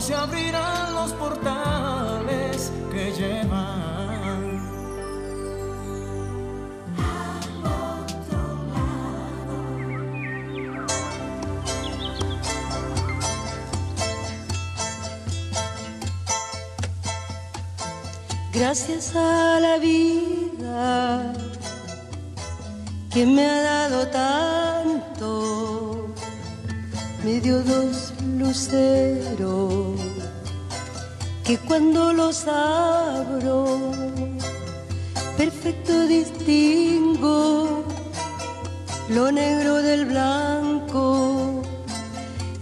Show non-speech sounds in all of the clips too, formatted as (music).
Se abrirán los portales que llevan. Gracias a la vida que me ha dado tanto me dio dos luceros que cuando los abro perfecto distingo lo negro del blanco.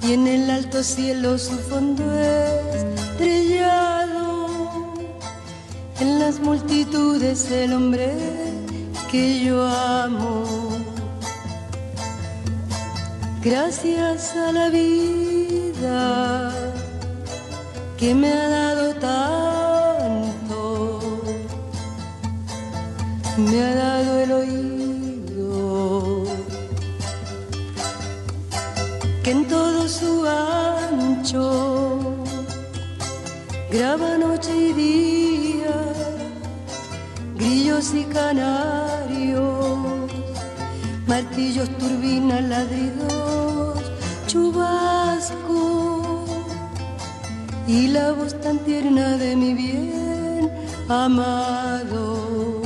Y en el alto cielo su fondo estrellado. En las multitudes el hombre que yo amo. Gracias a la vida que me ha dado tanto, me ha dado el oído, que en todo su ancho graba noche y día, grillos y canarios, martillos, turbinas, ladridos chubasco y la voz tan tierna de mi bien amado.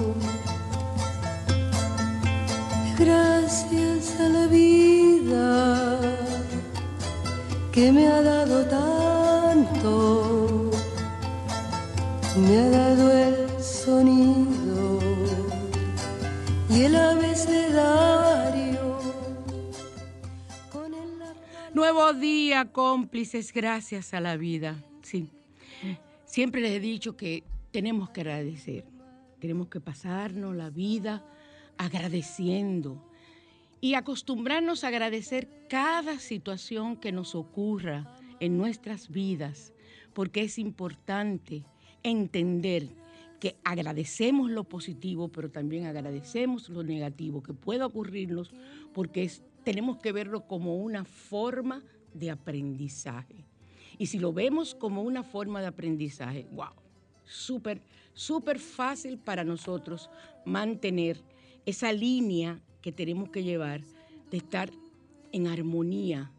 Gracias a la vida que me ha dado tanto, me ha dado el sonido y el abecedario Nuevo día, cómplices, gracias a la vida. Siempre les he dicho que tenemos que agradecer. Tenemos que pasarnos la vida agradeciendo y acostumbrarnos a agradecer cada situación que nos ocurra en nuestras vidas, porque es importante entender que agradecemos lo positivo, pero también agradecemos lo negativo que pueda ocurrirnos, porque tenemos que verlo como una forma de aprendizaje. Y si lo vemos como una forma de aprendizaje, wow, súper, súper fácil para nosotros mantener esa línea que tenemos que llevar de estar en armonía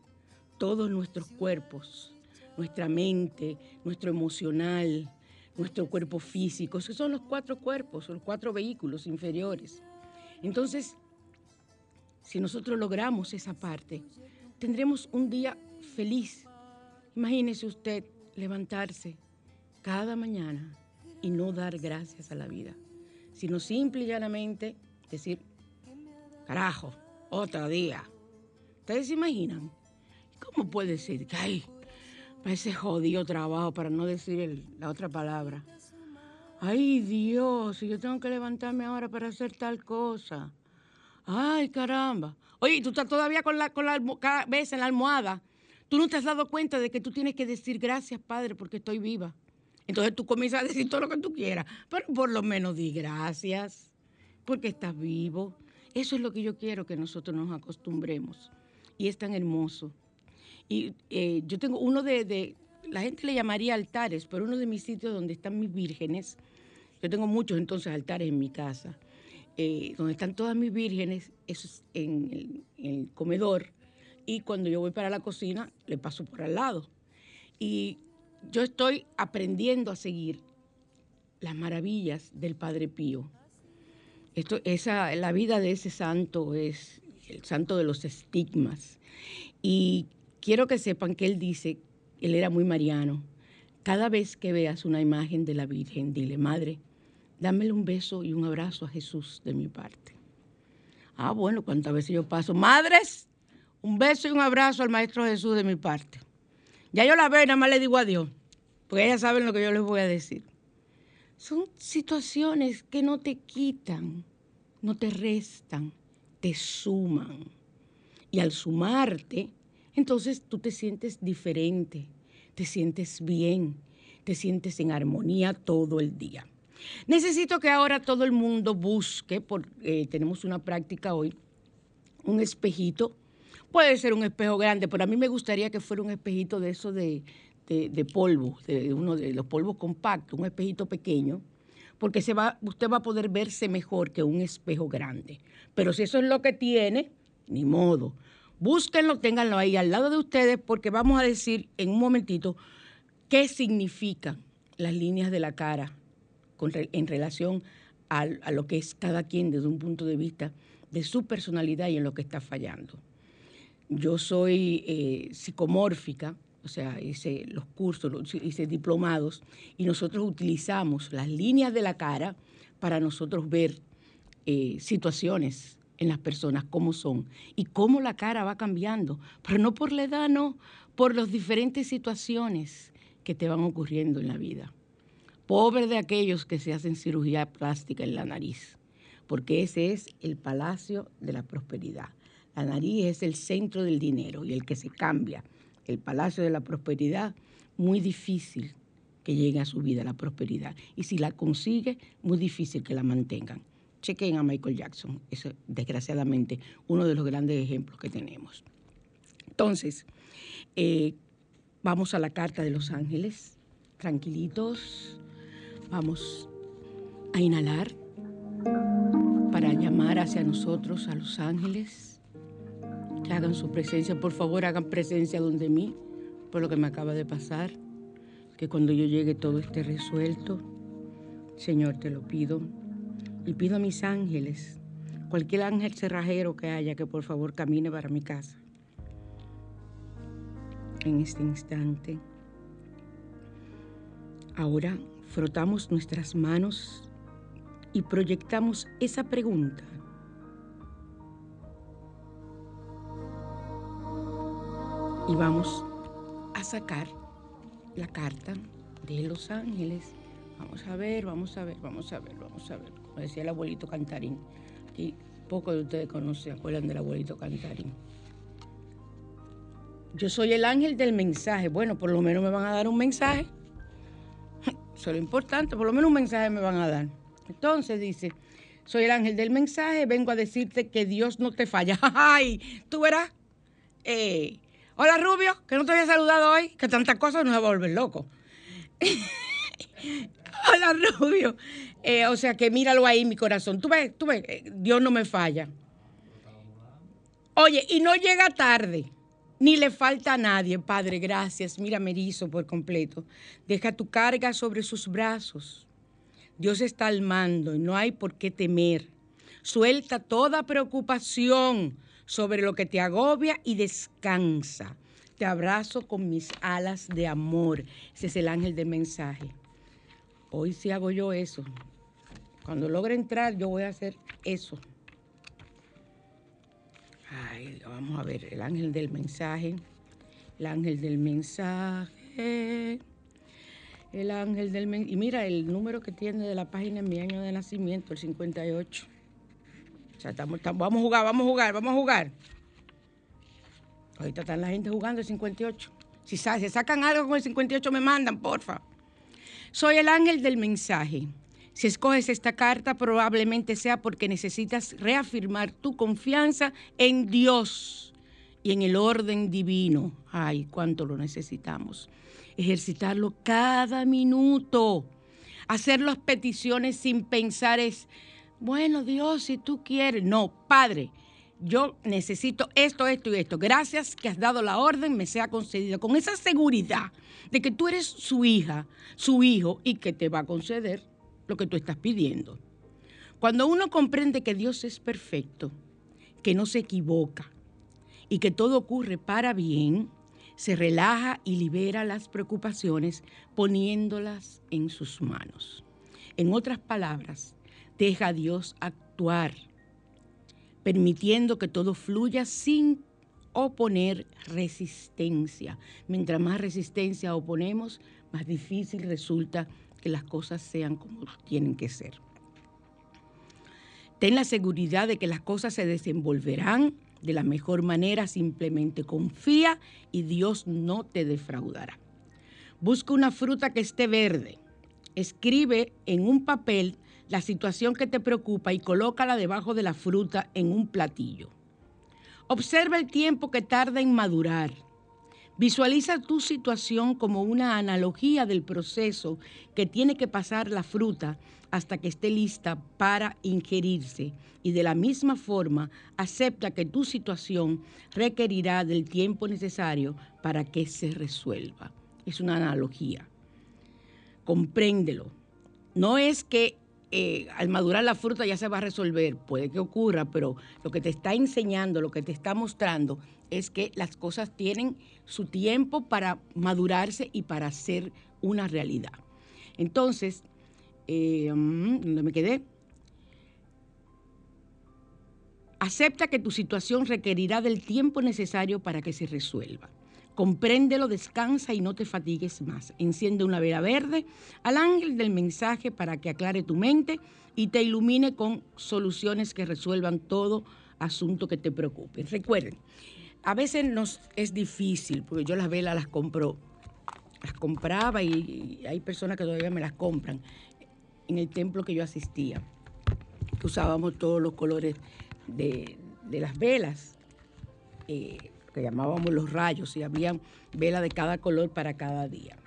todos nuestros cuerpos, nuestra mente, nuestro emocional, nuestro cuerpo físico. Esos son los cuatro cuerpos, los cuatro vehículos inferiores. Entonces, si nosotros logramos esa parte, tendremos un día feliz. Imagínese usted levantarse cada mañana y no dar gracias a la vida, sino simple y llanamente decir, carajo, otro día. ¿Ustedes se imaginan? ¿Cómo puede ser que hay ese jodido trabajo, para no decir la otra palabra? Ay Dios, yo tengo que levantarme ahora para hacer tal cosa. Ay, caramba. Oye, tú estás todavía con la, con la cabeza en la almohada. Tú no te has dado cuenta de que tú tienes que decir gracias, Padre, porque estoy viva. Entonces tú comienzas a decir todo lo que tú quieras, pero por lo menos di gracias. porque estás vivo. Eso es lo que yo quiero que nosotros nos acostumbremos. Y es tan hermoso. Y eh, yo tengo uno de, la gente le llamaría altares, pero uno de mis sitios donde están mis vírgenes, yo tengo muchos entonces altares en mi casa, eh, donde están todas mis vírgenes, eso es en el, comedor, y cuando yo voy para la cocina, le paso por al lado. Y yo estoy aprendiendo a seguir las maravillas del Padre Pío. Esto, esa, la vida de ese santo es el santo de los estigmas. Y quiero que sepan que él dice, él era muy mariano, cada vez que veas una imagen de la Virgen, dile, Madre, dámele un beso y un abrazo a Jesús de mi parte. Ah, bueno, cuántas veces yo paso, madres, un beso y un abrazo al Maestro Jesús de mi parte. Ya yo la veo y nada más le digo adiós, porque ellas saben lo que yo les voy a decir. Son situaciones que no te quitan, no te restan, te suman. Y al sumarte, entonces tú te sientes diferente, te sientes bien, te sientes en armonía todo el día. Necesito que ahora todo el mundo busque, porque eh, tenemos una práctica hoy, un espejito. Puede ser un espejo grande, pero a mí me gustaría que fuera un espejito de eso de, de, polvo, de uno de los polvos compactos, un espejito pequeño, porque se va, usted va a poder verse mejor que un espejo grande. Pero si eso es lo que tiene, ni modo. Búsquenlo, ténganlo ahí al lado de ustedes, porque vamos a decir en un momentito qué significan las líneas de la cara en relación a, lo que es cada quien desde un punto de vista de su personalidad y en lo que está fallando. Yo soy eh, psicomórfica, o sea, hice los cursos, hice diplomados, y nosotros utilizamos las líneas de la cara para nosotros ver eh, situaciones en las personas, cómo son, y cómo la cara va cambiando, pero no por la edad, no, por las diferentes situaciones que te van ocurriendo en la vida. Pobre de aquellos que se hacen cirugía plástica en la nariz, porque ese es el palacio de la prosperidad. La nariz es el centro del dinero y el que se cambia, el palacio de la prosperidad, muy difícil que llegue a su vida la prosperidad. Y si la consigue, muy difícil que la mantengan. Chequen a Michael Jackson, es desgraciadamente uno de los grandes ejemplos que tenemos. Entonces, eh, vamos a la carta de los ángeles, tranquilitos, Vamos a inhalar para llamar hacia nosotros a los ángeles que hagan su presencia. Por favor, hagan presencia donde mí, por lo que me acaba de pasar. Que cuando yo llegue todo esté resuelto. Señor, te lo pido. Y pido a mis ángeles, cualquier ángel cerrajero que haya, que por favor camine para mi casa. En este instante. Ahora frotamos nuestras manos y proyectamos esa pregunta. Y vamos a sacar la carta de los ángeles. Vamos a ver, vamos a ver, vamos a ver, vamos a ver. Como decía el abuelito Cantarín. Aquí pocos de ustedes conocen, acuerdan del abuelito Cantarín. Yo soy el ángel del mensaje. Bueno, por lo menos me van a dar un mensaje. (laughs) Eso es lo importante, por lo menos un mensaje me van a dar. Entonces dice, soy el ángel del mensaje, vengo a decirte que Dios no te falla. (laughs) ¡Ay! Tú verás. Eh, hola Rubio, que no te había saludado hoy, que tantas cosas nos va a volver loco. (laughs) hola Rubio. Eh, o sea que míralo ahí, mi corazón. Tú ves, tú ves, eh, Dios no me falla. Oye, y no llega tarde ni le falta a nadie. Padre, gracias. Mira, me por completo. Deja tu carga sobre sus brazos. Dios está al mando y no hay por qué temer. Suelta toda preocupación sobre lo que te agobia y descansa. Te abrazo con mis alas de amor. Ese es el ángel del mensaje. Hoy sí hago yo eso. Cuando logre entrar, yo voy a hacer eso. Ay, vamos a ver, el ángel del mensaje. El ángel del mensaje. El ángel del mensaje. Y mira el número que tiene de la página en mi año de nacimiento, el 58. Estamos, vamos a jugar, vamos a jugar, vamos a jugar. Ahorita están la gente jugando el 58. Si, si sacan algo con el 58 me mandan, porfa. Soy el ángel del mensaje. Si escoges esta carta, probablemente sea porque necesitas reafirmar tu confianza en Dios y en el orden divino. Ay, cuánto lo necesitamos. Ejercitarlo cada minuto. Hacer las peticiones sin pensar es, bueno, Dios, si tú quieres. No, Padre, yo necesito esto, esto y esto. Gracias que has dado la orden, me sea concedida. Con esa seguridad de que tú eres su hija, su hijo y que te va a conceder lo que tú estás pidiendo. Cuando uno comprende que Dios es perfecto, que no se equivoca y que todo ocurre para bien, se relaja y libera las preocupaciones poniéndolas en sus manos. En otras palabras, deja a Dios actuar, permitiendo que todo fluya sin oponer resistencia. Mientras más resistencia oponemos, más difícil resulta que las cosas sean como tienen que ser. Ten la seguridad de que las cosas se desenvolverán de la mejor manera, simplemente confía y Dios no te defraudará. Busca una fruta que esté verde. Escribe en un papel la situación que te preocupa y colócala debajo de la fruta en un platillo. Observa el tiempo que tarda en madurar Visualiza tu situación como una analogía del proceso que tiene que pasar la fruta hasta que esté lista para ingerirse y de la misma forma acepta que tu situación requerirá del tiempo necesario para que se resuelva. Es una analogía. Compréndelo. No es que eh, al madurar la fruta ya se va a resolver, puede que ocurra, pero lo que te está enseñando, lo que te está mostrando es que las cosas tienen su tiempo para madurarse y para ser una realidad. Entonces, eh, ¿dónde me quedé? Acepta que tu situación requerirá del tiempo necesario para que se resuelva. Compréndelo, descansa y no te fatigues más. Enciende una vela verde al ángel del mensaje para que aclare tu mente y te ilumine con soluciones que resuelvan todo asunto que te preocupe. Recuerden, a veces nos es difícil, porque yo las velas las compro, las compraba y, hay personas que todavía me las compran. En el templo que yo asistía, usábamos todos los colores de, las velas, eh, que llamábamos los rayos, y había velas de cada color para cada día.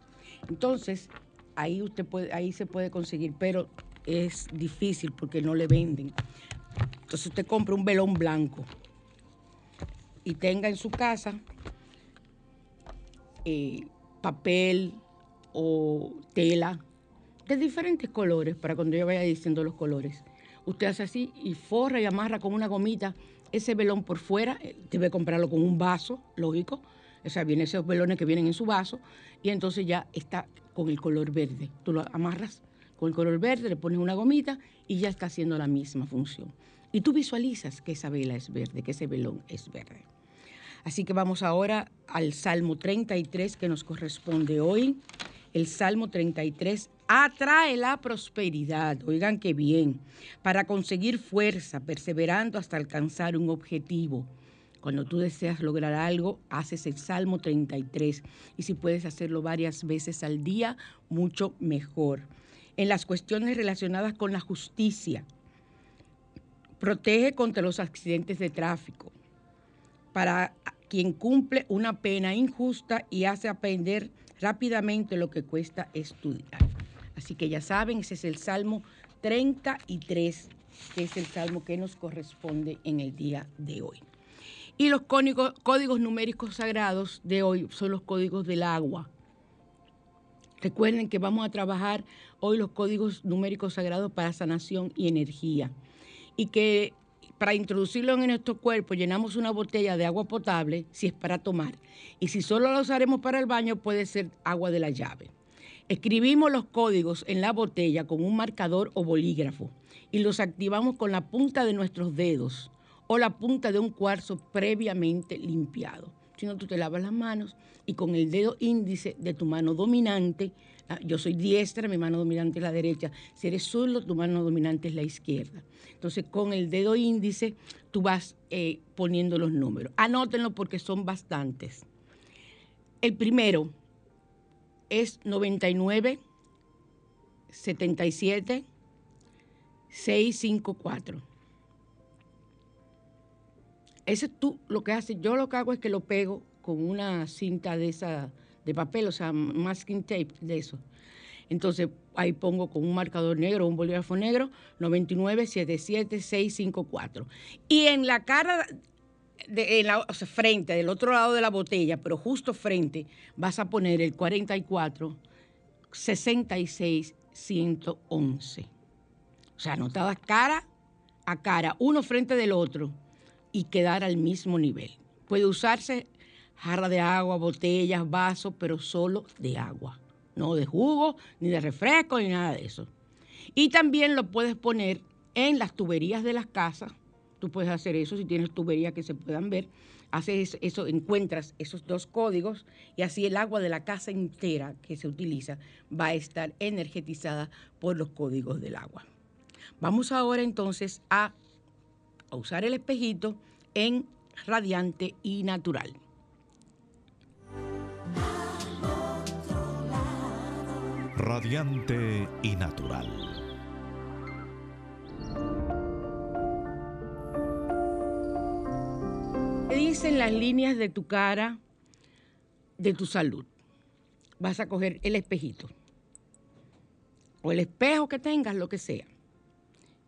Entonces, ahí usted puede, ahí se puede conseguir, pero es difícil porque no le venden. Entonces usted compra un velón blanco y tenga en su casa eh, papel o tela de diferentes colores para cuando yo vaya diciendo los colores. Usted hace así y forra y amarra con una gomita ese velón por fuera, eh, debe comprarlo con un vaso, lógico. O sea, vienen esos velones que vienen en su vaso y entonces ya está con el color verde. Tú lo amarras con el color verde, le pones una gomita y ya está haciendo la misma función. Y tú visualizas que esa vela es verde, que ese velón es verde. Así que vamos ahora al Salmo 33 que nos corresponde hoy. El Salmo 33 atrae la prosperidad, oigan qué bien, para conseguir fuerza, perseverando hasta alcanzar un objetivo. Cuando tú deseas lograr algo, haces el Salmo 33 y si puedes hacerlo varias veces al día, mucho mejor. En las cuestiones relacionadas con la justicia, protege contra los accidentes de tráfico. Para quien cumple una pena injusta y hace aprender rápidamente lo que cuesta estudiar. Así que ya saben, ese es el Salmo 33, que es el salmo que nos corresponde en el día de hoy. Y los códigos, códigos numéricos sagrados de hoy son los códigos del agua. Recuerden que vamos a trabajar hoy los códigos numéricos sagrados para sanación y energía. Y que para introducirlo en nuestro cuerpo llenamos una botella de agua potable si es para tomar. Y si solo lo usaremos para el baño puede ser agua de la llave. Escribimos los códigos en la botella con un marcador o bolígrafo y los activamos con la punta de nuestros dedos o la punta de un cuarzo previamente limpiado. Si no, tú te lavas las manos y con el dedo índice de tu mano dominante yo soy diestra, mi mano dominante es la derecha. Si eres zurdo, tu mano dominante es la izquierda. Entonces, con el dedo índice, tú vas eh, poniendo los números. Anótenlo porque son bastantes. El primero es 99, 77, 654. Ese tú lo que haces, yo lo que hago es que lo pego con una cinta de esa de papel, o sea, masking tape de eso. Entonces ahí pongo con un marcador negro, un bolígrafo negro, 9977654. Y en la cara, en la, o sea, frente, del otro lado de la botella, pero justo frente, vas a poner el 44 66 111. O sea, anotadas cara a cara, uno frente del otro y quedar al mismo nivel. Puede usarse jarra de agua, botellas, vasos, pero solo de agua, no de jugo, ni de refresco, ni nada de eso. Y también lo puedes poner en las tuberías de las casas. Tú puedes hacer eso si tienes tuberías que se puedan ver. Haces eso, encuentras esos dos códigos y así el agua de la casa entera que se utiliza va a estar energetizada por los códigos del agua. Vamos ahora entonces a, a usar el espejito en radiante y natural. Radiante y natural. ¿Qué dicen las líneas de tu cara, de tu salud? Vas a coger el espejito o el espejo que tengas, lo que sea.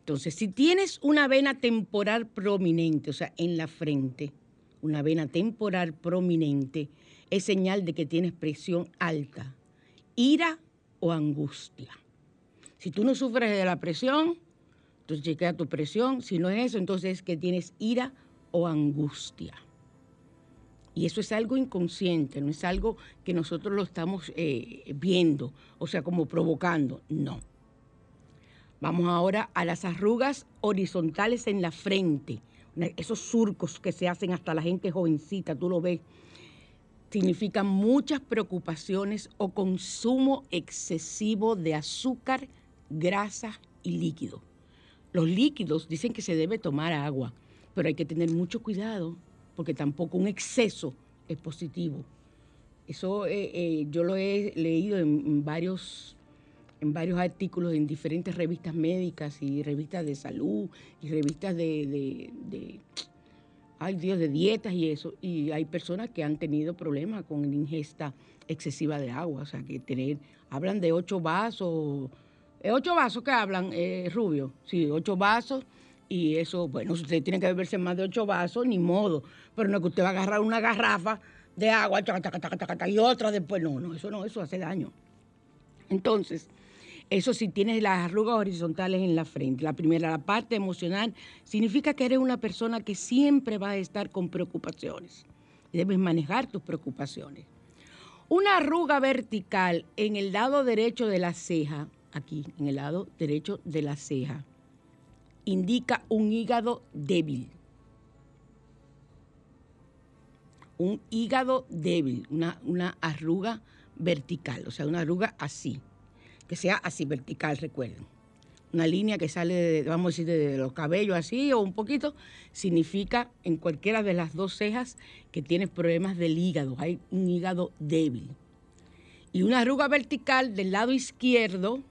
Entonces, si tienes una vena temporal prominente, o sea, en la frente, una vena temporal prominente, es señal de que tienes presión alta, ira o angustia. Si tú no sufres de la presión, entonces chequea tu presión. Si no es eso, entonces es que tienes ira o angustia. Y eso es algo inconsciente, no es algo que nosotros lo estamos eh, viendo, o sea, como provocando. No. Vamos ahora a las arrugas horizontales en la frente, esos surcos que se hacen hasta la gente jovencita, tú lo ves significan muchas preocupaciones o consumo excesivo de azúcar, grasa y líquido. Los líquidos dicen que se debe tomar agua, pero hay que tener mucho cuidado porque tampoco un exceso es positivo. Eso eh, eh, yo lo he leído en, varios, en varios artículos en diferentes revistas médicas y revistas de salud y revistas de hay Dios, de dietas y eso, y hay personas que han tenido problemas con la ingesta excesiva de agua, o sea, que tener, hablan de ocho vasos, ¿eh, ocho vasos que hablan, eh, Rubio? Sí, ocho vasos, y eso, bueno, usted tiene que beberse más de ocho vasos, ni modo, pero no es que usted va a agarrar una garrafa de agua y otra después, no, no, eso no, eso hace daño. Entonces, eso si tienes las arrugas horizontales en la frente. La primera, la parte emocional, significa que eres una persona que siempre va a estar con preocupaciones. Debes manejar tus preocupaciones. Una arruga vertical en el lado derecho de la ceja, aquí, en el lado derecho de la ceja, indica un hígado débil. Un hígado débil, una, una arruga vertical, o sea, una arruga así que sea así vertical, recuerden. Una línea que sale, de, vamos a decir, de los cabellos así o un poquito, significa en cualquiera de las dos cejas que tienes problemas del hígado, hay un hígado débil. Y una arruga vertical del lado izquierdo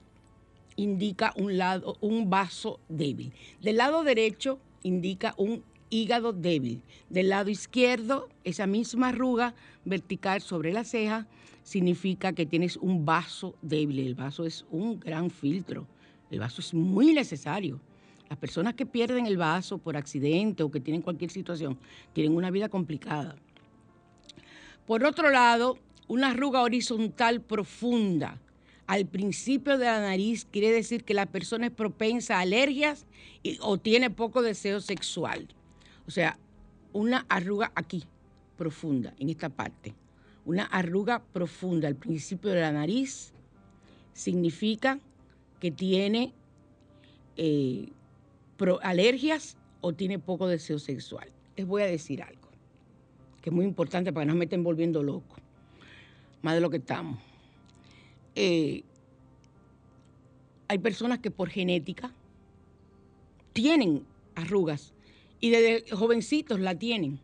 indica un, lado, un vaso débil. Del lado derecho indica un hígado débil. Del lado izquierdo, esa misma arruga vertical sobre la ceja significa que tienes un vaso débil. El vaso es un gran filtro. El vaso es muy necesario. Las personas que pierden el vaso por accidente o que tienen cualquier situación tienen una vida complicada. Por otro lado, una arruga horizontal profunda al principio de la nariz quiere decir que la persona es propensa a alergias o tiene poco deseo sexual. O sea, una arruga aquí, profunda, en esta parte una arruga profunda al principio de la nariz significa que tiene eh, alergias o tiene poco deseo sexual. Les voy a decir algo que es muy importante para que no me estén volviendo loco, más de lo que estamos. Eh, hay personas que por genética tienen arrugas y desde jovencitos la tienen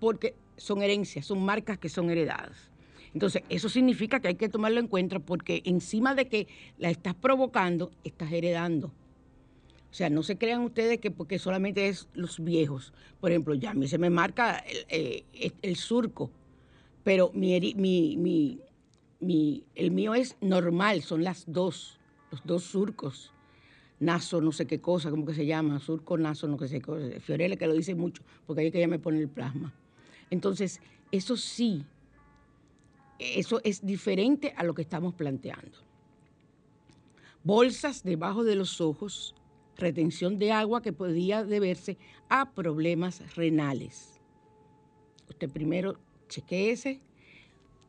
porque son herencias, son marcas que son heredadas. Entonces, eso significa que hay que tomarlo en cuenta porque encima de que la estás provocando, estás heredando. O sea, no se crean ustedes que porque solamente es los viejos. Por ejemplo, ya a mí se me marca el, eh, surco, pero mi, mi, mi, el mío es normal, son las dos, los dos surcos. Naso, no sé qué cosa, ¿cómo que se llama? Surco, naso, no sé qué cosa. Fiorella que lo dice mucho, porque ahí que ella me pone el plasma. Entonces, eso sí, eso es diferente a lo que estamos planteando. Bolsas debajo de los ojos, retención de agua que podía deberse a problemas renales. Usted primero chequeese,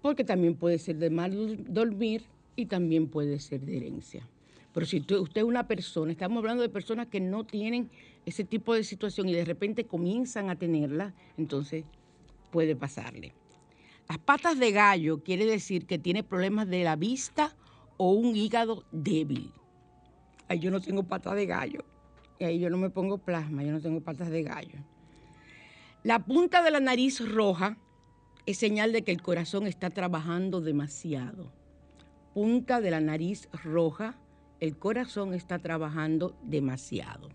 porque también puede ser de mal dormir y también puede ser de herencia. Pero si usted es una persona, estamos hablando de personas que no tienen ese tipo de situación y de repente comienzan a tenerla, entonces puede pasarle. Las patas de gallo quiere decir que tiene problemas de la vista o un hígado débil. Ay, yo no tengo patas de gallo. Y ahí yo no me pongo plasma, yo no tengo patas de gallo. La punta de la nariz roja es señal de que el corazón está trabajando demasiado. Punta de la nariz roja, el corazón está trabajando demasiado.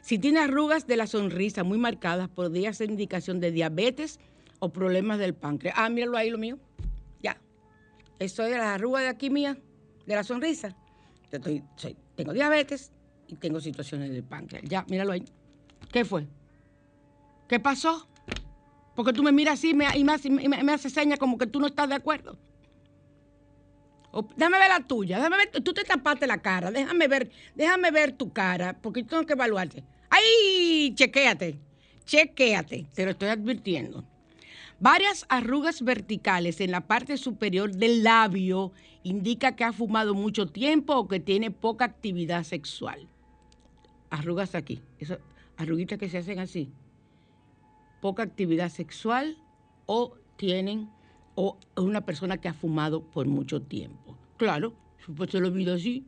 Si tiene arrugas de la sonrisa muy marcadas, podría ser indicación de diabetes o problemas del páncreas. Ah, míralo ahí lo mío. Ya. Eso es de las arrugas de aquí mía, de la sonrisa. Yo tengo diabetes y tengo situaciones del páncreas. Ya, míralo ahí. ¿Qué fue? ¿Qué pasó? Porque tú me miras así y me, haces señas como que tú no estás de acuerdo. déjame ver la tuya, tú te tapaste la cara, déjame ver, déjame ver tu cara, porque tengo que evaluarte. ¡Ay! Chequéate, chequéate, te lo estoy advirtiendo. Varias arrugas verticales en la parte superior del labio indica que ha fumado mucho tiempo o que tiene poca actividad sexual. Arrugas aquí, esas arruguitas que se hacen así. Poca actividad sexual o tienen o una persona que ha fumado por mucho tiempo. Claro, pues se lo olvida así,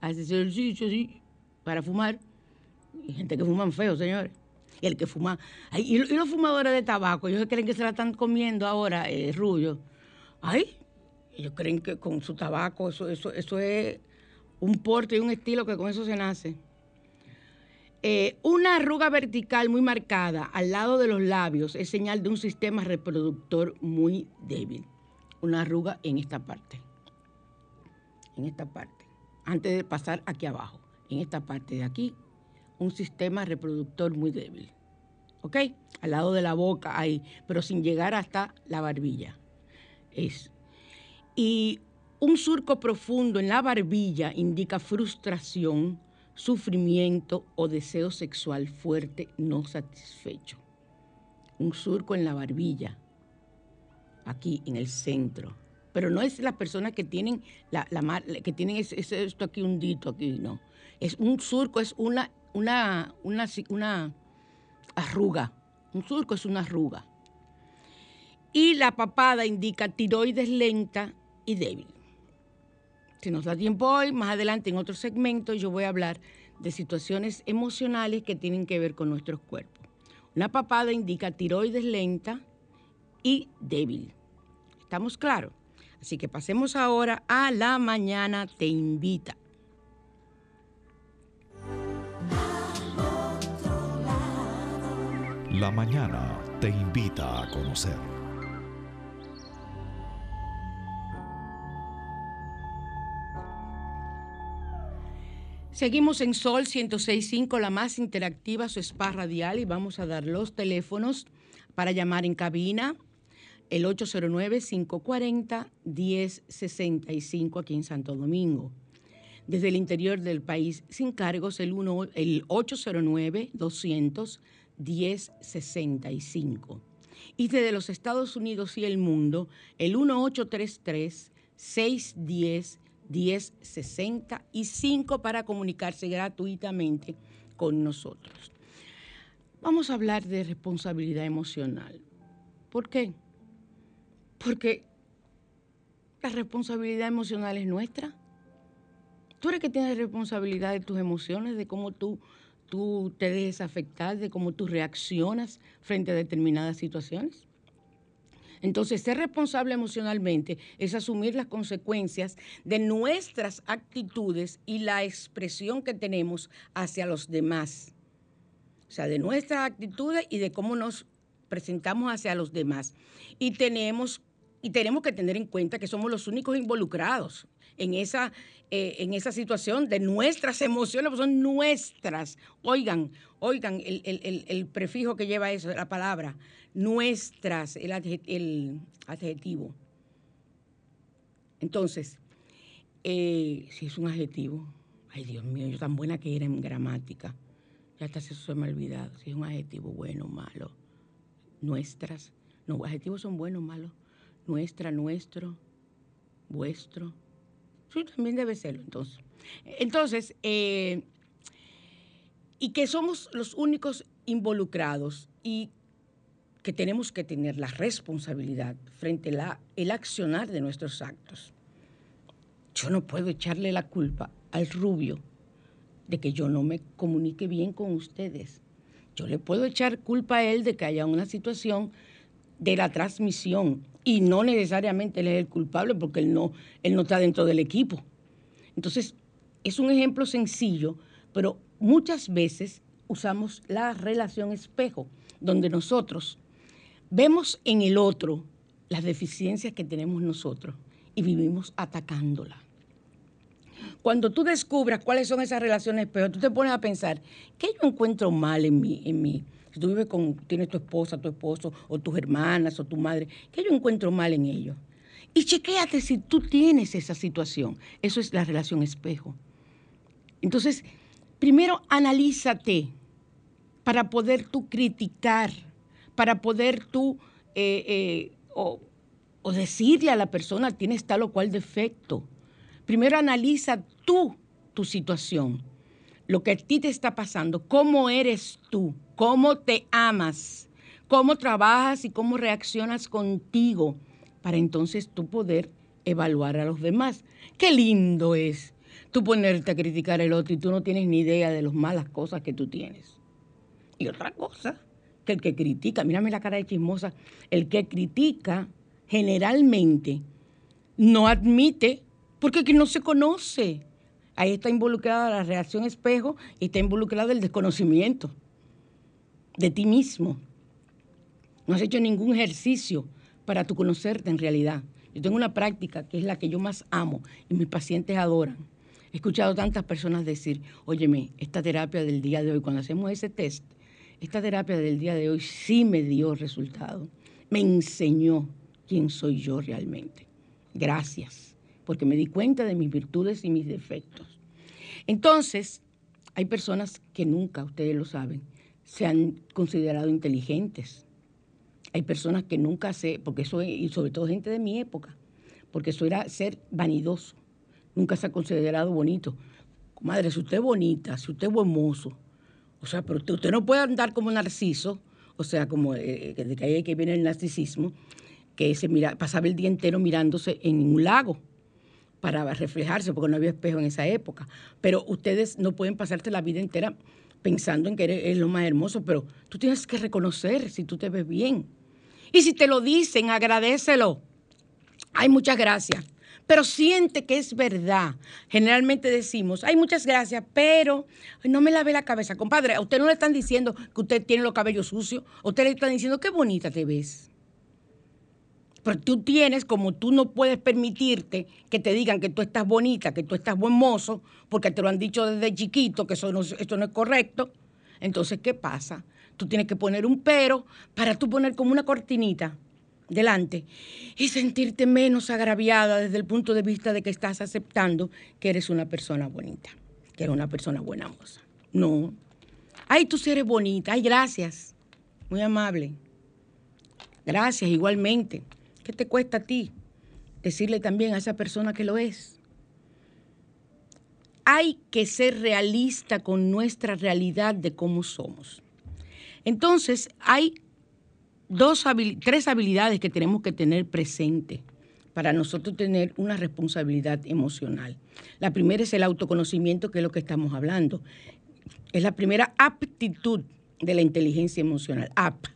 hace ejercicio así para fumar. Gente que fuman feo, señores el que fuma. y, los fumadores de tabaco, ellos creen que se la están comiendo ahora, eh, rullo. Ay, ellos creen que con su tabaco eso, eso, eso es un porte y un estilo que con eso se nace. Eh, una arruga vertical muy marcada al lado de los labios es señal de un sistema reproductor muy débil. Una arruga en esta parte. En esta parte. Antes de pasar aquí abajo. En esta parte de aquí un sistema reproductor muy débil. ¿Ok? Al lado de la boca ahí, pero sin llegar hasta la barbilla. Es. Y un surco profundo en la barbilla indica frustración, sufrimiento o deseo sexual fuerte no satisfecho. Un surco en la barbilla, aquí en el centro. Pero no es las personas que tienen, la, que tienen esto aquí hundito, aquí, no. Es un surco, es una una, una, una arruga. Un surco es una arruga. Y la papada indica tiroides lenta y débil. Si nos da tiempo hoy, más adelante en otro segmento yo voy a hablar de situaciones emocionales que tienen que ver con nuestros cuerpos. Una papada indica tiroides lenta y débil. ¿Estamos claros? Así que pasemos ahora a la mañana te invita. La mañana te invita a conocer. Seguimos en Sol 106.5, la más interactiva, su spa radial, y vamos a dar los teléfonos para llamar en cabina. El 809-540-1065 aquí en Santo Domingo. Desde el interior del país, sin cargos, el, el 809-200. 1065. Y desde los Estados Unidos y el mundo, el 1833-610-1065 para comunicarse gratuitamente con nosotros. Vamos a hablar de responsabilidad emocional. ¿Por qué? Porque la responsabilidad emocional es nuestra. Tú eres que tienes responsabilidad de tus emociones, de cómo tú tú te dejes afectar, de cómo tú reaccionas frente a determinadas situaciones. Entonces, ser responsable emocionalmente es asumir las consecuencias de nuestras actitudes y la expresión que tenemos hacia los demás. O sea, de nuestras actitudes y de cómo nos presentamos hacia los demás. Y tenemos, y tenemos que tener en cuenta que somos los únicos involucrados en esa, eh, en esa situación de nuestras emociones, pues son nuestras. Oigan, oigan el, prefijo que lleva eso, la palabra, nuestras, el, adjetivo. Entonces, eh, si es un adjetivo, ay Dios mío, yo tan buena que era en gramática, ya hasta eso se me ha olvidado, si es un adjetivo bueno o malo. Nuestras, no, adjetivos son buenos o malos. Nuestra, nuestro, vuestro, Sí, también debe serlo, entonces. Entonces, eh, y que somos los únicos involucrados y que tenemos que tener la responsabilidad frente al accionar de nuestros actos. Yo no puedo echarle la culpa al rubio de que yo no me comunique bien con ustedes. Yo le puedo echar culpa a él de que haya una situación de la transmisión y no necesariamente él es el culpable porque él no, él no está dentro del equipo. Entonces, es un ejemplo sencillo, pero muchas veces usamos la relación espejo, donde nosotros vemos en el otro las deficiencias que tenemos nosotros y vivimos atacándola. Cuando tú descubras cuáles son esas relaciones espejo, tú te pones a pensar, ¿qué yo encuentro mal en mí? En mí? Si tú vives con, tienes tu esposa, tu esposo, o tus hermanas, o tu madre, ¿qué yo encuentro mal en ellos? Y chequéate si tú tienes esa situación. Eso es la relación espejo. Entonces, primero analízate para poder tú criticar, para poder tú eh, eh, o, decirle a la persona tienes tal o cual defecto. Primero analiza tú tu situación, lo que a ti te está pasando, cómo eres tú cómo te amas, cómo trabajas y cómo reaccionas contigo, para entonces tú poder evaluar a los demás. Qué lindo es tú ponerte a criticar al otro y tú no tienes ni idea de las malas cosas que tú tienes. Y otra cosa, que el que critica, mírame la cara de chismosa, el que critica generalmente no admite porque que no se conoce. Ahí está involucrada la reacción espejo y está involucrado el desconocimiento de ti mismo. No has hecho ningún ejercicio para tu conocerte en realidad. Yo tengo una práctica que es la que yo más amo y mis pacientes adoran. He escuchado tantas personas decir, óyeme, esta terapia del día de hoy, cuando hacemos ese test, esta terapia del día de hoy sí me dio resultado. Me enseñó quién soy yo realmente. Gracias, porque me di cuenta de mis virtudes y mis defectos. Entonces, hay personas que nunca, ustedes lo saben, se han considerado inteligentes. Hay personas que nunca se, porque eso, y sobre todo gente de mi época, porque eso era ser vanidoso. Nunca se ha considerado bonito. Madre, si usted es bonita, si usted es buen mozo, o sea, pero usted, no puede andar como narciso, o sea, como eh, de ahí que viene el narcisismo, que se mira, pasaba el día entero mirándose en un lago para reflejarse, porque no había espejo en esa época. Pero ustedes no pueden pasarse la vida entera pensando en que eres, lo más hermoso, pero tú tienes que reconocer si tú te ves bien. Y si te lo dicen, agradecelo. Hay muchas gracias. Pero siente que es verdad. Generalmente decimos, hay muchas gracias, pero no me lave la cabeza. Compadre, a usted no le están diciendo que usted tiene los cabellos sucios. A usted le están diciendo, qué bonita te ves. Pero tú tienes, como tú no puedes permitirte que te digan que tú estás bonita, que tú estás buen mozo, porque te lo han dicho desde chiquito, que eso no, esto no es correcto. Entonces, ¿qué pasa? Tú tienes que poner un pero para tú poner como una cortinita delante y sentirte menos agraviada desde el punto de vista de que estás aceptando que eres una persona bonita, que eres una persona buena moza. No. Ay, tú sí eres bonita. Ay, gracias. Muy amable. Gracias, igualmente. ¿Qué te cuesta a ti decirle también a esa persona que lo es? Hay que ser realista con nuestra realidad de cómo somos. Entonces, hay dos tres habilidades que tenemos que tener presente para nosotros tener una responsabilidad emocional. La primera es el autoconocimiento, que es lo que estamos hablando. Es la primera aptitud de la inteligencia emocional. AP,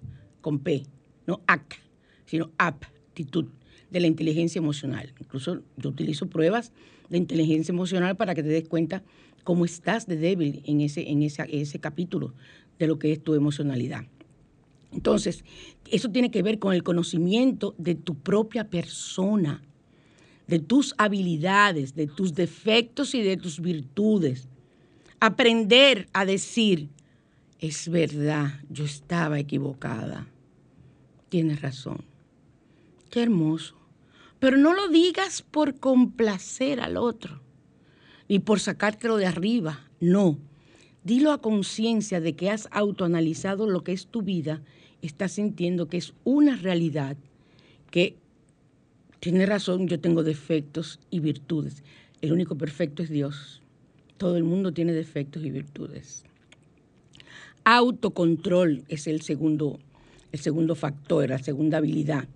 con P, no AC, sino AP actitud de la inteligencia emocional. Incluso yo utilizo pruebas de inteligencia emocional para que te des cuenta cómo estás de débil en ese, en ese capítulo de lo que es tu emocionalidad. Entonces, eso tiene que ver con el conocimiento de tu propia persona, de tus habilidades, de tus defectos y de tus virtudes. Aprender a decir, es verdad, yo estaba equivocada. Tienes razón. Qué hermoso. Pero no lo digas por complacer al otro, ni por sacártelo de arriba, no. Dilo a conciencia de que has autoanalizado lo que es tu vida, estás sintiendo que es una realidad, que tiene razón, yo tengo defectos y virtudes. El único perfecto es Dios. Todo el mundo tiene defectos y virtudes. Autocontrol es el segundo, el segundo factor, la segunda habilidad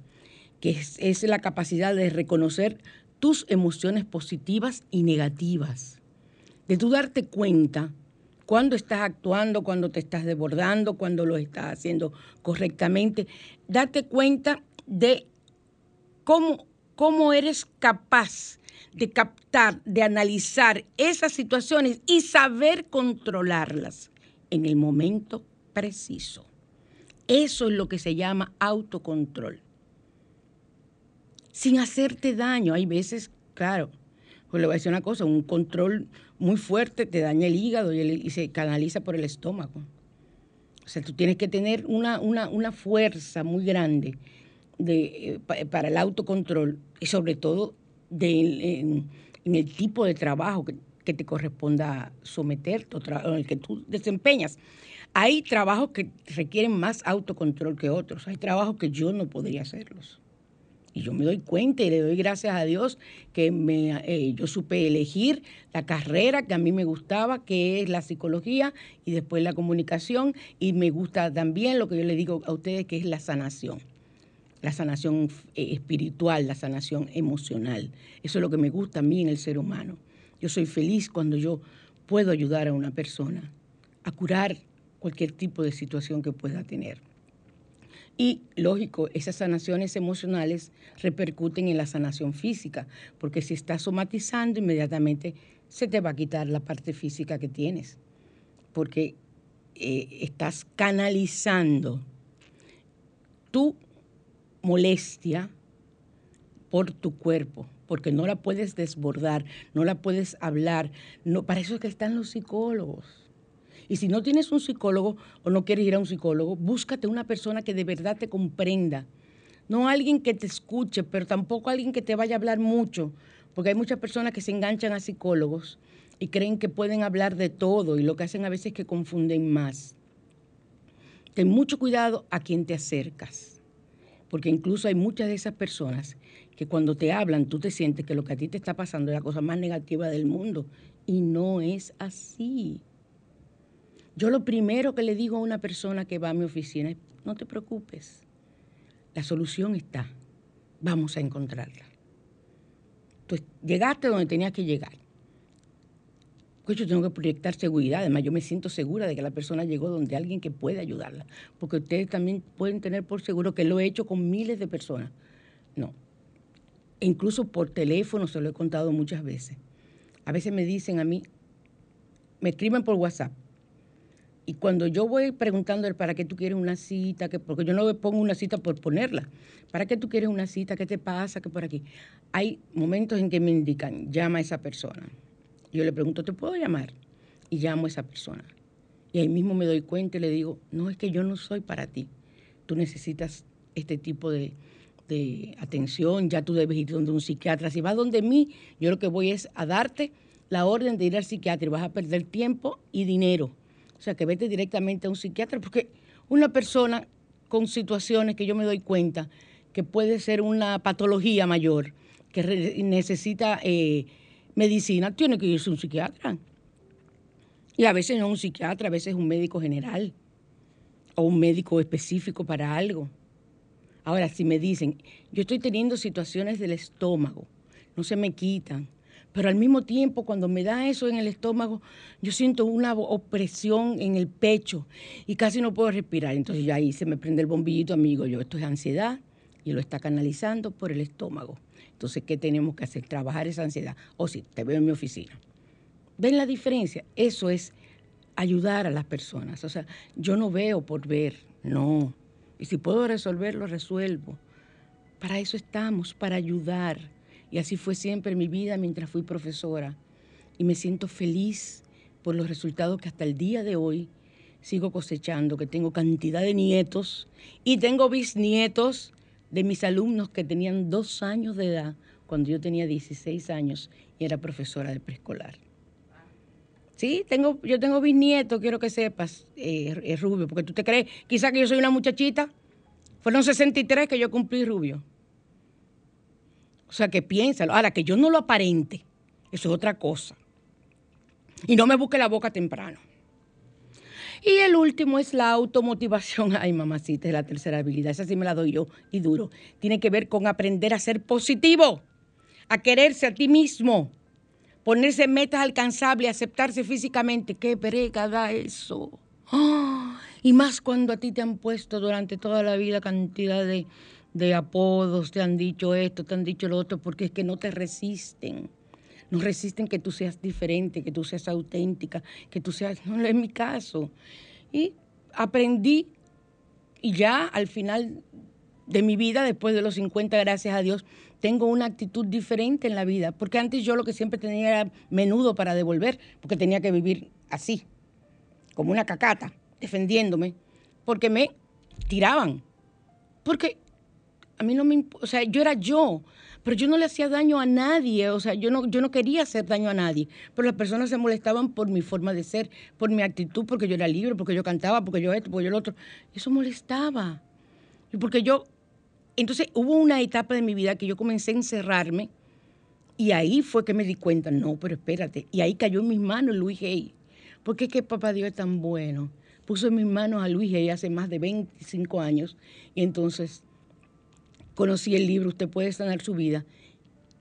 que es, la capacidad de reconocer tus emociones positivas y negativas, de tú darte cuenta cuando estás actuando, cuando te estás desbordando, cuando lo estás haciendo correctamente, darte cuenta de cómo, cómo eres capaz de captar, de analizar esas situaciones y saber controlarlas en el momento preciso. Eso es lo que se llama autocontrol sin hacerte daño. Hay veces, claro, pues le voy a decir una cosa, un control muy fuerte te daña el hígado y, se canaliza por el estómago. O sea, tú tienes que tener una, una, fuerza muy grande de, eh, para el autocontrol y sobre todo en, el tipo de trabajo que, te corresponda someterte o en el que tú desempeñas. Hay trabajos que requieren más autocontrol que otros. Hay trabajos que yo no podría hacerlos. Y yo me doy cuenta y le doy gracias a Dios que me, eh, yo supe elegir la carrera que a mí me gustaba, que es la psicología y después la comunicación. Y me gusta también lo que yo le digo a ustedes, que es la sanación. La sanación eh, espiritual, la sanación emocional. Eso es lo que me gusta a mí en el ser humano. Yo soy feliz cuando yo puedo ayudar a una persona a curar cualquier tipo de situación que pueda tener. Y lógico, esas sanaciones emocionales repercuten en la sanación física, porque si estás somatizando, inmediatamente se te va a quitar la parte física que tienes, porque eh, estás canalizando tu molestia por tu cuerpo, porque no la puedes desbordar, no la puedes hablar. No, para eso es que están los psicólogos y si no tienes un psicólogo o no quieres ir a un psicólogo, búscate una persona que de verdad te comprenda. No alguien que te escuche, pero tampoco alguien que te vaya a hablar mucho, porque hay muchas personas que se enganchan a psicólogos y creen que pueden hablar de todo y lo que hacen a veces es que confunden más. Ten mucho cuidado a quien te acercas, porque incluso hay muchas de esas personas que cuando te hablan tú te sientes que lo que a ti te está pasando es la cosa más negativa del mundo y no es así. Yo lo primero que le digo a una persona que va a mi oficina es, no te preocupes, la solución está, vamos a encontrarla. Entonces, llegaste donde tenías que llegar. Pues yo tengo que proyectar seguridad, además yo me siento segura de que la persona llegó donde alguien que puede ayudarla, porque ustedes también pueden tener por seguro que lo he hecho con miles de personas. No, incluso por teléfono se lo he contado muchas veces. A veces me dicen a mí, me escriben por WhatsApp, y cuando yo voy preguntándole para qué tú quieres una cita, que, porque yo no le pongo una cita por ponerla, ¿para qué tú quieres una cita? ¿Qué te pasa? ¿Qué por aquí? Hay momentos en que me indican, llama a esa persona. Yo le pregunto, ¿te puedo llamar? Y llamo a esa persona. Y ahí mismo me doy cuenta y le digo, no es que yo no soy para ti. Tú necesitas este tipo de, de atención, ya tú debes ir donde un psiquiatra. Si vas donde mí, yo lo que voy es a darte la orden de ir al psiquiatra y vas a perder tiempo y dinero o sea, que vete directamente a un psiquiatra, porque una persona con situaciones que yo me doy cuenta que puede ser una patología mayor, que necesita eh, medicina, tiene que irse a un psiquiatra. Y a veces no un psiquiatra, a veces un médico general o un médico específico para algo. Ahora, si me dicen, yo estoy teniendo situaciones del estómago, no se me quitan, pero al mismo tiempo cuando me da eso en el estómago, yo siento una opresión en el pecho y casi no puedo respirar. Entonces ya ahí se me prende el bombillito, amigo, yo esto es ansiedad, y lo está canalizando por el estómago. Entonces, ¿qué tenemos que hacer? Trabajar esa ansiedad. O si te veo en mi oficina. ¿Ven la diferencia? Eso es ayudar a las personas. O sea, yo no veo por ver, no. Y si puedo resolverlo, resuelvo. Para eso estamos, para ayudar. Y así fue siempre mi vida mientras fui profesora. Y me siento feliz por los resultados que hasta el día de hoy sigo cosechando, que tengo cantidad de nietos y tengo bisnietos de mis alumnos que tenían dos años de edad cuando yo tenía 16 años y era profesora de preescolar. Sí, tengo, yo tengo bisnietos, quiero que sepas, eh, Rubio, porque tú te crees, quizás que yo soy una muchachita. Fueron 63 que yo cumplí Rubio. O sea, que piénsalo. Ahora, que yo no lo aparente, eso es otra cosa. Y no me busque la boca temprano. Y el último es la automotivación. (laughs) Ay, mamacita, es la tercera habilidad. Esa sí me la doy yo y duro. Tiene que ver con aprender a ser positivo, a quererse a ti mismo, ponerse metas alcanzables, aceptarse físicamente. Qué brega da eso. (gasps) y más cuando a ti te han puesto durante toda la vida cantidad de, de apodos, te han dicho esto, te han dicho lo otro, porque es que no te resisten no resisten que tú seas diferente, que tú seas auténtica, que tú seas, (laughs) no es mi caso. Y aprendí y ya al final de mi vida, después de los 50, gracias a Dios, tengo una actitud diferente en la vida, porque antes yo lo que siempre tenía era menudo para devolver, porque tenía que vivir así, como una cacata, defendiéndome, porque me tiraban, porque a mí no me, o sea, yo era yo, pero yo no le hacía daño a nadie, o sea, yo no, yo no quería hacer daño a nadie, pero las personas se molestaban por mi forma de ser, por mi actitud, porque yo era libre, porque yo cantaba, porque yo esto, porque yo lo otro. Eso molestaba. Y porque yo, entonces hubo una etapa de mi vida que yo comencé a encerrarme y ahí fue que me di cuenta, no, pero espérate, y ahí cayó en mis manos Luis Hay, porque es que papá Dios es tan bueno. Puso en mis manos a Luis Hay hace más de 25 años y entonces conocí el libro Usted puede sanar su vida,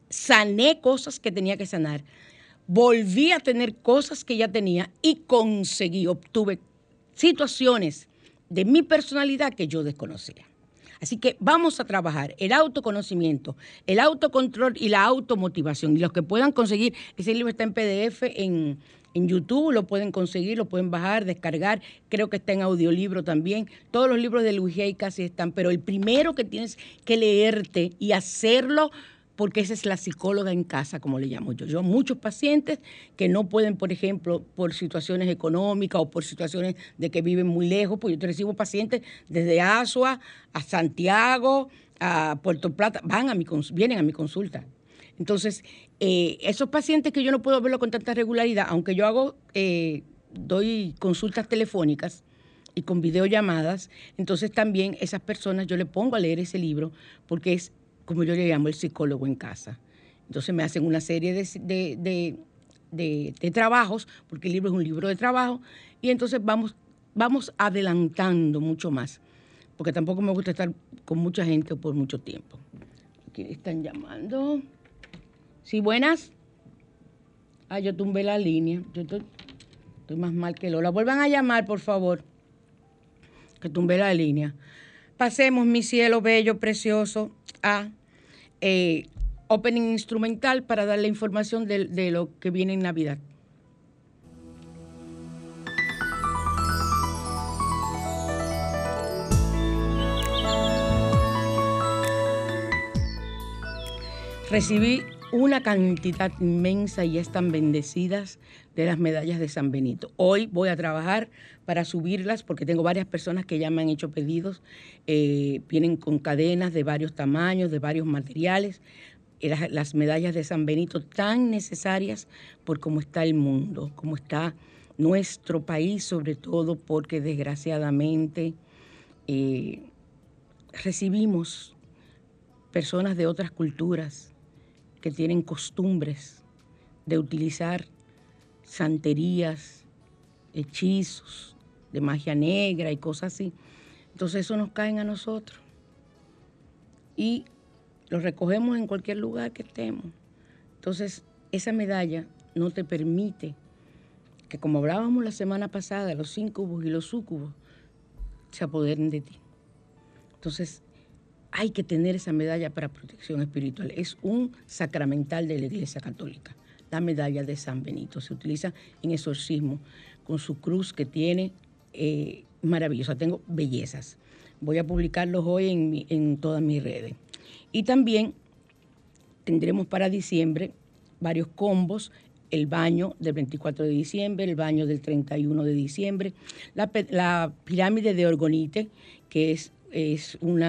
sané cosas que tenía que sanar, volví a tener cosas que ya tenía y conseguí, obtuve situaciones de mi personalidad que yo desconocía. Así que vamos a trabajar el autoconocimiento, el autocontrol y la automotivación. Y los que puedan conseguir, ese libro está en PDF en, en YouTube, lo pueden conseguir, lo pueden bajar, descargar. Creo que está en audiolibro también. Todos los libros de Luis Hay casi están, pero el primero que tienes que leerte y hacerlo porque esa es la psicóloga en casa, como le llamo yo. Yo muchos pacientes que no pueden, por ejemplo, por situaciones económicas o por situaciones de que viven muy lejos, pues yo te recibo pacientes desde Asua a Santiago, a Puerto Plata, van a mi, vienen a mi consulta. Entonces, eh, esos pacientes que yo no puedo verlo con tanta regularidad, aunque yo hago, eh, doy consultas telefónicas y con videollamadas, entonces también esas personas yo le pongo a leer ese libro porque es como yo le llamo, el psicólogo en casa. Entonces me hacen una serie de, de, trabajos, porque el libro es un libro de trabajo, y entonces vamos, vamos adelantando mucho más, porque tampoco me gusta estar con mucha gente por mucho tiempo. Aquí están llamando. Sí, buenas. Ah, yo tumbé la línea. Yo estoy, más mal que Lola. Vuelvan a llamar, por favor. Que tumbé la línea. Pasemos, mi cielo bello, precioso, a eh, opening instrumental para dar la información de, lo que viene en Navidad. Recibí una cantidad inmensa y están bendecidas de las medallas de San Benito. Hoy voy a trabajar para subirlas porque tengo varias personas que ya me han hecho pedidos. Eh, vienen con cadenas de varios tamaños, de varios materiales. Las, las, medallas de San Benito tan necesarias por cómo está el mundo, cómo está nuestro país, sobre todo porque desgraciadamente eh, recibimos personas de otras culturas que tienen costumbres de utilizar santerías, hechizos, de magia negra y cosas así. Entonces eso nos cae a nosotros. Y lo recogemos en cualquier lugar que estemos. Entonces esa medalla no te permite que como hablábamos la semana pasada, los íncubos y los súcubos se apoderen de ti. Entonces, hay que tener esa medalla para protección espiritual. Es un sacramental de la Iglesia Católica. La medalla de San Benito se utiliza en exorcismo con su cruz que tiene eh, maravillosa. Tengo bellezas. Voy a publicarlos hoy en, en todas mis redes. Y también tendremos para diciembre varios combos el baño del 24 de diciembre, el baño del 31 de diciembre, la, pirámide de orgonite, que es, es un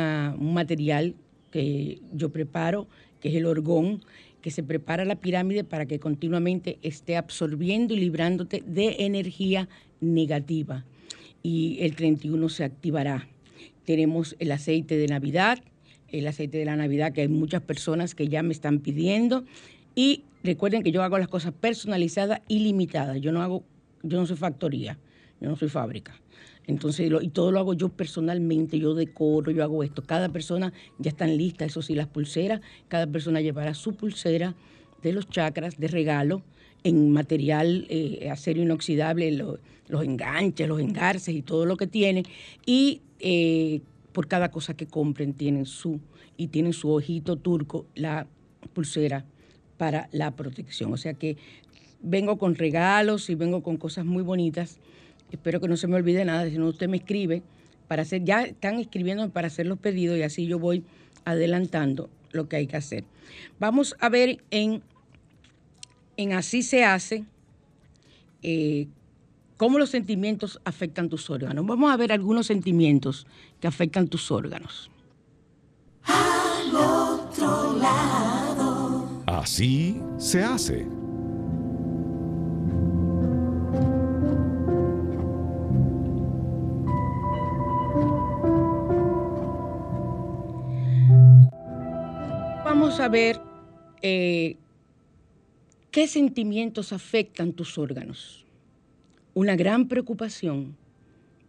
material que yo preparo, que es el orgón, que se prepara la pirámide para que continuamente esté absorbiendo y librándote de energía negativa. Y el 31 se activará. Tenemos el aceite de Navidad, el aceite de la Navidad que hay muchas personas que ya me están pidiendo. Y recuerden que yo hago las cosas personalizadas y limitadas. Yo no hago, yo no soy factoría, yo no soy fábrica. Entonces, y todo lo hago yo personalmente, yo decoro, yo hago esto. Cada persona ya están listas, eso sí, las pulseras, cada persona llevará su pulsera de los chakras de regalo en material eh, acero inoxidable, los enganches, los engarces y todo lo que tiene. Y eh, por cada cosa que compren tienen su, y tienen su ojito turco, la pulsera para la protección. O sea que vengo con regalos y vengo con cosas muy bonitas Espero que no se me olvide nada, si no usted me escribe para hacer, ya están escribiendo para hacer los pedidos y así yo voy adelantando lo que hay que hacer. Vamos a ver en, en Así se hace eh, cómo los sentimientos afectan tus órganos. Vamos a ver algunos sentimientos que afectan tus órganos. Al otro lado. Así se hace. A ver eh, qué sentimientos afectan tus órganos. Una gran preocupación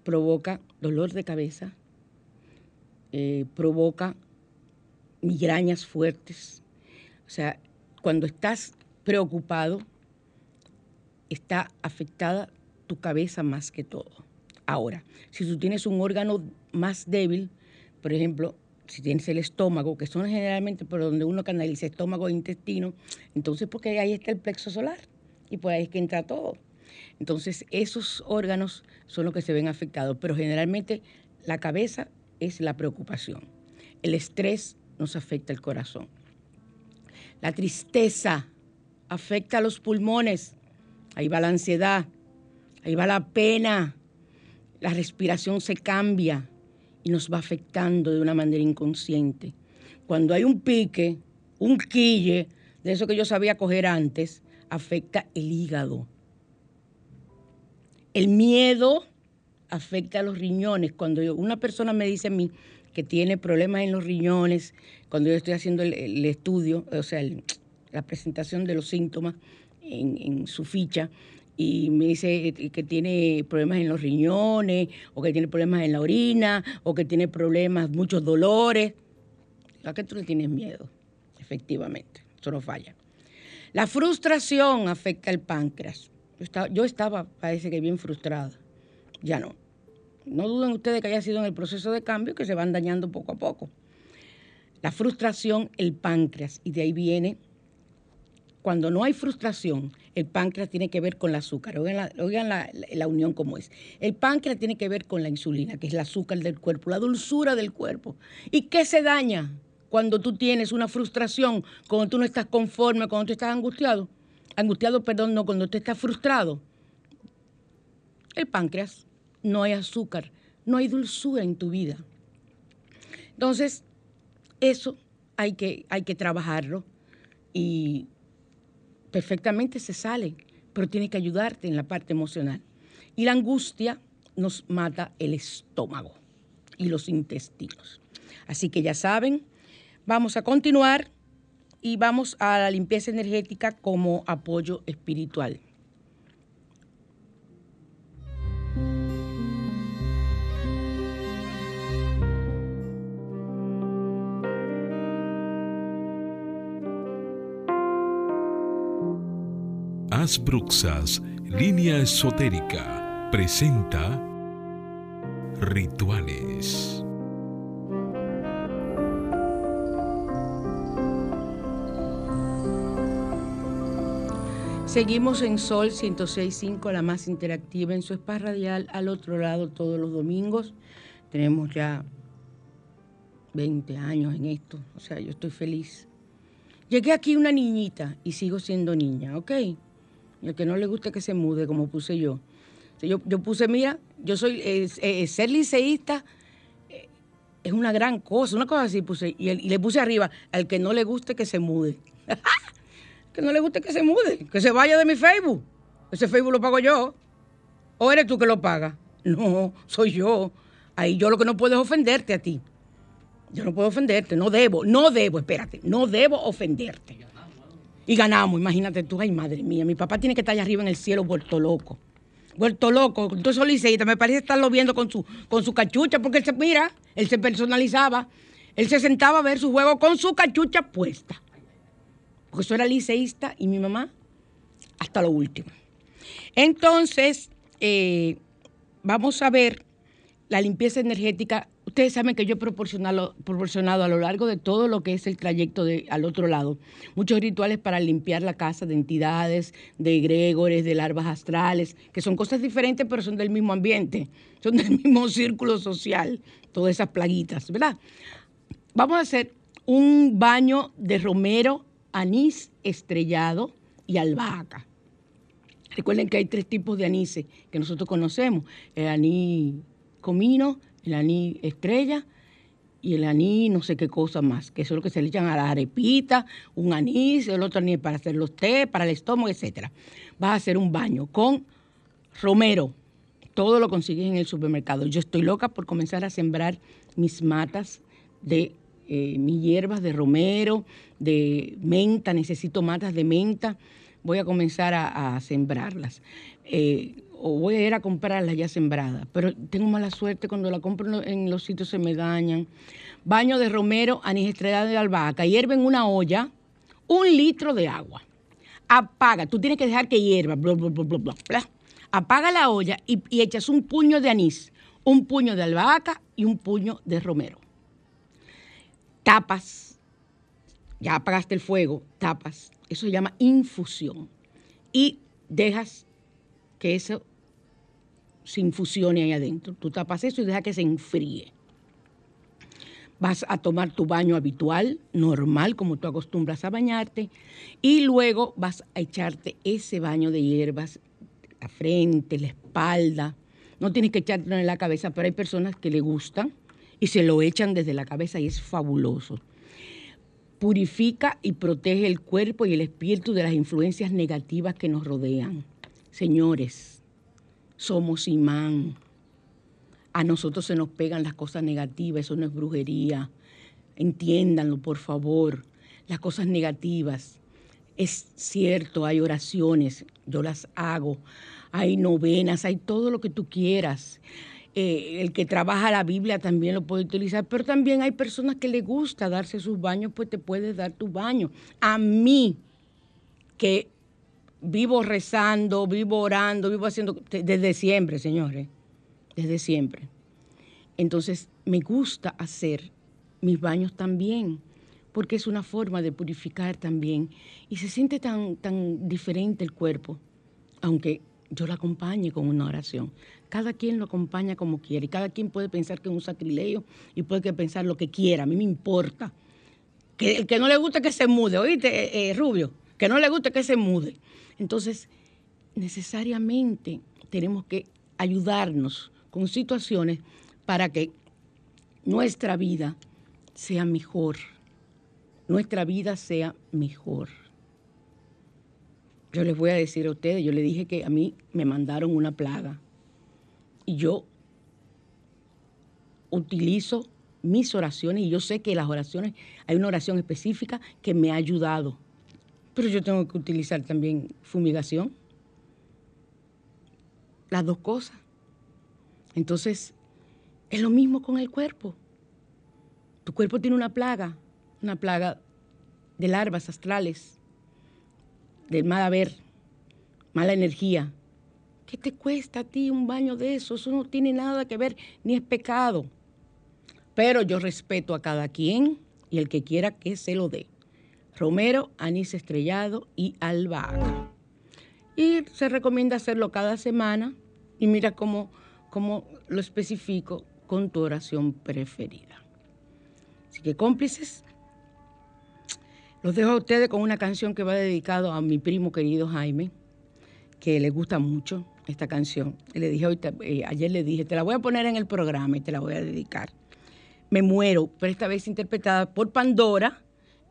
provoca dolor de cabeza, eh, provoca migrañas fuertes. O sea, cuando estás preocupado, está afectada tu cabeza más que todo. Ahora, si tú tienes un órgano más débil, por ejemplo, si tienes el estómago, que son generalmente por donde uno canaliza estómago e intestino, entonces porque ahí está el plexo solar y por ahí es que entra todo. Entonces esos órganos son los que se ven afectados, pero generalmente la cabeza es la preocupación. El estrés nos afecta el corazón. La tristeza afecta a los pulmones. Ahí va la ansiedad, ahí va la pena, la respiración se cambia, y nos va afectando de una manera inconsciente. Cuando hay un pique, un quille, de eso que yo sabía coger antes, afecta el hígado. El miedo afecta a los riñones. Cuando una persona me dice a mí que tiene problemas en los riñones, cuando yo estoy haciendo el, estudio, o sea, la presentación de los síntomas en su ficha, y me dice que tiene problemas en los riñones, o que tiene problemas en la orina, o que tiene problemas, muchos dolores. ¿A qué tú le tienes miedo? Efectivamente, eso no falla. La frustración afecta al páncreas. Yo estaba, yo estaba, parece que bien frustrada. Ya no. No duden ustedes que haya sido en el proceso de cambio que se van dañando poco a poco. La frustración, el páncreas, y de ahí viene cuando no hay frustración, el páncreas tiene que ver con el azúcar. Oigan, la, unión como es. El páncreas tiene que ver con la insulina, que es el azúcar del cuerpo, la dulzura del cuerpo. ¿Y qué se daña cuando tú tienes una frustración, cuando tú no estás conforme, cuando tú estás angustiado? Angustiado, perdón, no, cuando tú estás frustrado. El páncreas, no hay azúcar, no hay dulzura en tu vida. Entonces, eso hay que, hay que trabajarlo y perfectamente se sale, pero tiene que ayudarte en la parte emocional. Y la angustia nos mata el estómago y los intestinos. Así que ya saben, vamos a continuar y vamos a la limpieza energética como apoyo espiritual. Tomás Bruxas, línea esotérica, presenta Rituales. Seguimos en Sol 106.5, la más interactiva en su espacio radial, al otro lado todos los domingos. Tenemos ya 20 años en esto, o sea, yo estoy feliz. Llegué aquí una niñita y sigo siendo niña, ¿ok? El que no le guste que se mude, como puse yo. Yo, yo puse, mira, yo soy, ser liceísta eh, es una gran cosa, una cosa así puse, y, y le puse arriba, al que no le guste que se mude. (laughs) que no le guste que se mude, que se vaya de mi Facebook. Ese Facebook lo pago yo. ¿O eres tú que lo pagas? No, soy yo. Ahí yo lo que no puedo es ofenderte a ti. Yo no puedo ofenderte, no debo, no debo, espérate, no debo ofenderte. Y ganamos, imagínate tú, ay madre mía, mi papá tiene que estar allá arriba en el cielo vuelto loco. Vuelto loco, entonces liceísta, me parece estarlo viendo con su, con su cachucha, porque él se, mira, él se personalizaba, él se sentaba a ver su juego con su cachucha puesta. Porque eso era liceísta y mi mamá hasta lo último. Entonces, eh, vamos a ver la limpieza energética Ustedes saben que yo he proporcionado, a lo largo de todo lo que es el trayecto al otro lado muchos rituales para limpiar la casa de entidades, de egregores, de larvas astrales, que son cosas diferentes pero son del mismo ambiente, (laughs) son del mismo círculo social, todas esas plaguitas, ¿verdad? Vamos a hacer un baño de romero, anís estrellado y albahaca. Recuerden que hay tres tipos de anís que nosotros conocemos, el anís comino, el anís estrella y el anís no sé qué cosa más, que eso es lo que se le echan a la arepita, un anís, el otro anís para hacer los té, para el estómago, etc. Vas a hacer un baño con romero. Todo lo consigues en el supermercado. Yo estoy loca por comenzar a sembrar mis matas de eh, mis hierbas de romero, de menta, necesito matas de menta. Voy a comenzar a, sembrarlas. Eh, o voy a ir a comprarla ya sembrada, pero tengo mala suerte cuando la compro en los sitios se me dañan. Baño de romero, anís estrellado de albahaca, hierve en una olla un litro de agua. Apaga, tú tienes que dejar que hierva, bla, bla, bla, apaga la olla y, y echas un puño de anís, un puño de albahaca y un puño de romero. Tapas, ya apagaste el fuego, tapas, eso se llama infusión. Y dejas que eso se infusione ahí adentro. Tú tapas eso y deja que se enfríe. Vas a tomar tu baño habitual, normal, como tú acostumbras a bañarte, y luego vas a echarte ese baño de hierbas, la frente, la espalda. No tienes que echártelo en la cabeza, pero hay personas que le gustan y se lo echan desde la cabeza y es fabuloso. Purifica y protege el cuerpo y el espíritu de las influencias negativas que nos rodean. Señores, somos imán. A nosotros se nos pegan las cosas negativas, eso no es brujería. Entiéndanlo, por favor. Las cosas negativas. Es cierto, hay oraciones, yo las hago, hay novenas, hay todo lo que tú quieras. Eh, el que trabaja la Biblia también lo puede utilizar, pero también hay personas que le gusta darse sus baños, pues te puedes dar tu baño. A mí, que vivo rezando, vivo orando, vivo haciendo, desde siempre, señores, desde siempre. Entonces, me gusta hacer mis baños también, porque es una forma de purificar también. Y se siente tan, tan diferente el cuerpo, aunque yo lo acompañe con una oración. Cada quien lo acompaña como quiere y cada quien puede pensar que es un sacrilegio y puede pensar lo que quiera, a mí me importa. Que el que no le guste que se mude, oíste, eh, eh, Rubio, que no le guste que se mude. Entonces, necesariamente tenemos que ayudarnos con situaciones para que nuestra vida sea mejor, nuestra vida sea mejor. Yo les voy a decir a ustedes, yo les dije que a mí me mandaron una plaga y yo utilizo mis oraciones y yo sé que las oraciones, hay una oración específica que me ha ayudado pero yo tengo que utilizar también fumigación. Las dos cosas. Entonces, es lo mismo con el cuerpo. Tu cuerpo tiene una plaga, una plaga de larvas astrales, del mal haber, mala energía. ¿Qué te cuesta a ti un baño de eso? Eso no tiene nada que ver, ni es pecado. Pero yo respeto a cada quien y el que quiera que se lo dé romero, anís estrellado y albahaca. Y se recomienda hacerlo cada semana y mira cómo, cómo lo especifico con tu oración preferida. Así que cómplices, los dejo a ustedes con una canción que va dedicado a mi primo querido Jaime, que le gusta mucho esta canción. Le dije eh, ayer le dije, te la voy a poner en el programa y te la voy a dedicar. Me muero, pero esta vez interpretada por Pandora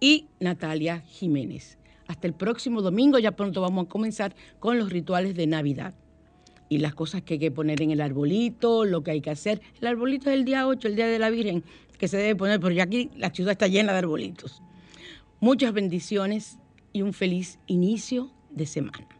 y Natalia Jiménez. Hasta el próximo domingo, ya pronto vamos a comenzar con los rituales de Navidad y las cosas que hay que poner en el arbolito, lo que hay que hacer. El arbolito es el día 8, el día de la Virgen, que se debe poner, porque aquí la ciudad está llena de arbolitos. Muchas bendiciones y un feliz inicio de semana.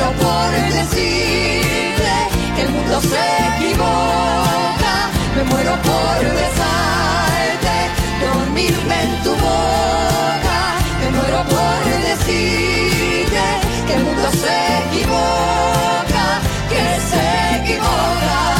Muero por decirte que el mundo se equivoca. Me muero por besarte, dormirme en tu boca. Me muero por decirte que el mundo se equivoca, que se equivoca.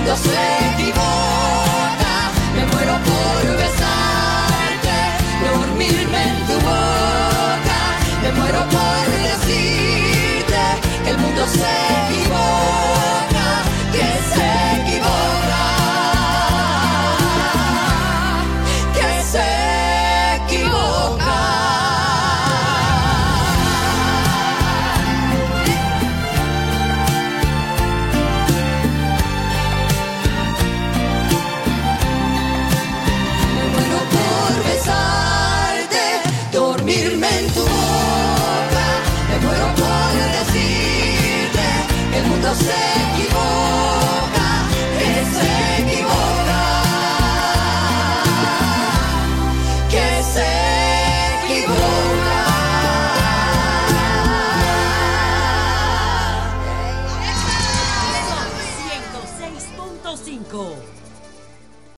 Mundo se equivoca. Me muero por besarte, dormirme en tu boca. Me muero por decirte que el mundo se equivoca, se equivoca,